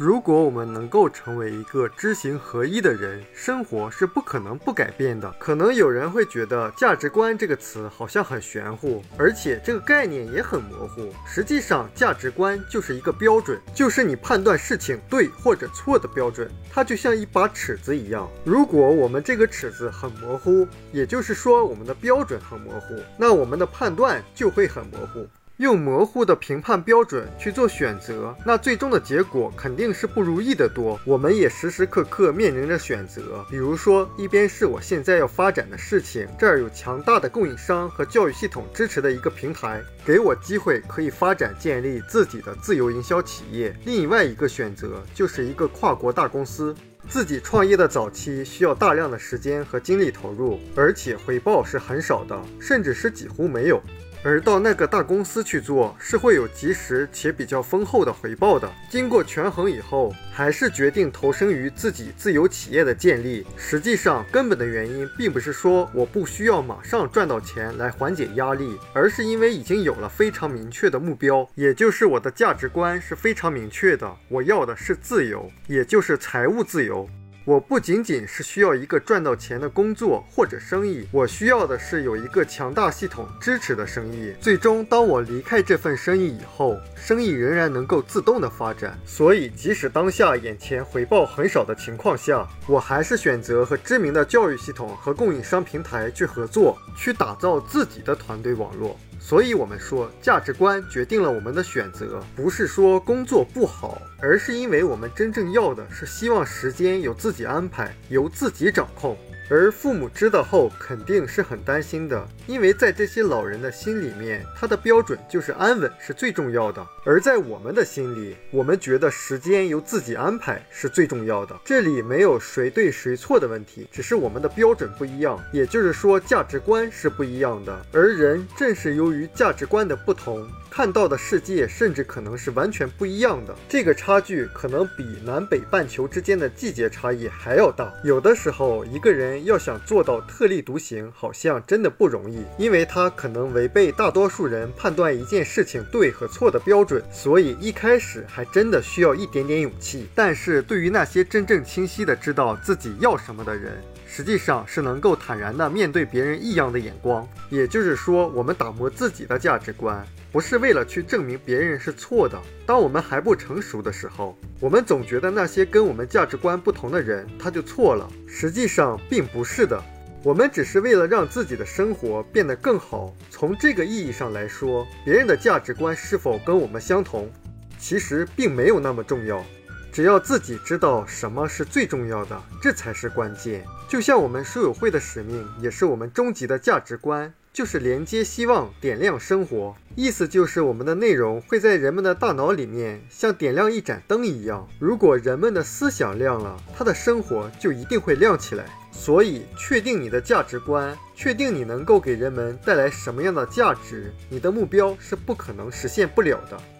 如果我们能够成为一个知行合一的人，生活是不可能不改变的。可能有人会觉得“价值观”这个词好像很玄乎，而且这个概念也很模糊。实际上，价值观就是一个标准，就是你判断事情对或者错的标准。它就像一把尺子一样，如果我们这个尺子很模糊，也就是说我们的标准很模糊，那我们的判断就会很模糊。用模糊的评判标准去做选择，那最终的结果肯定是不如意的多。我们也时时刻刻面临着选择，比如说，一边是我现在要发展的事情，这儿有强大的供应商和教育系统支持的一个平台，给我机会可以发展建立自己的自由营销企业；另外一个选择就是一个跨国大公司，自己创业的早期需要大量的时间和精力投入，而且回报是很少的，甚至是几乎没有。而到那个大公司去做，是会有及时且比较丰厚的回报的。经过权衡以后，还是决定投身于自己自由企业的建立。实际上，根本的原因并不是说我不需要马上赚到钱来缓解压力，而是因为已经有了非常明确的目标，也就是我的价值观是非常明确的。我要的是自由，也就是财务自由。我不仅仅是需要一个赚到钱的工作或者生意，我需要的是有一个强大系统支持的生意。最终，当我离开这份生意以后，生意仍然能够自动的发展。所以，即使当下眼前回报很少的情况下，我还是选择和知名的教育系统和供应商平台去合作，去打造自己的团队网络。所以，我们说价值观决定了我们的选择，不是说工作不好，而是因为我们真正要的是希望时间由自己安排，由自己掌控。而父母知道后肯定是很担心的，因为在这些老人的心里面，他的标准就是安稳是最重要的；而在我们的心里，我们觉得时间由自己安排是最重要的。这里没有谁对谁错的问题，只是我们的标准不一样，也就是说价值观是不一样的。而人正是由于价值观的不同。看到的世界甚至可能是完全不一样的，这个差距可能比南北半球之间的季节差异还要大。有的时候，一个人要想做到特立独行，好像真的不容易，因为他可能违背大多数人判断一件事情对和错的标准。所以一开始还真的需要一点点勇气。但是对于那些真正清晰的知道自己要什么的人，实际上是能够坦然的面对别人异样的眼光。也就是说，我们打磨自己的价值观。不是为了去证明别人是错的。当我们还不成熟的时候，我们总觉得那些跟我们价值观不同的人他就错了。实际上并不是的，我们只是为了让自己的生活变得更好。从这个意义上来说，别人的价值观是否跟我们相同，其实并没有那么重要。只要自己知道什么是最重要的，这才是关键。就像我们书友会的使命，也是我们终极的价值观。就是连接希望，点亮生活。意思就是我们的内容会在人们的大脑里面像点亮一盏灯一样。如果人们的思想亮了，他的生活就一定会亮起来。所以，确定你的价值观，确定你能够给人们带来什么样的价值，你的目标是不可能实现不了的。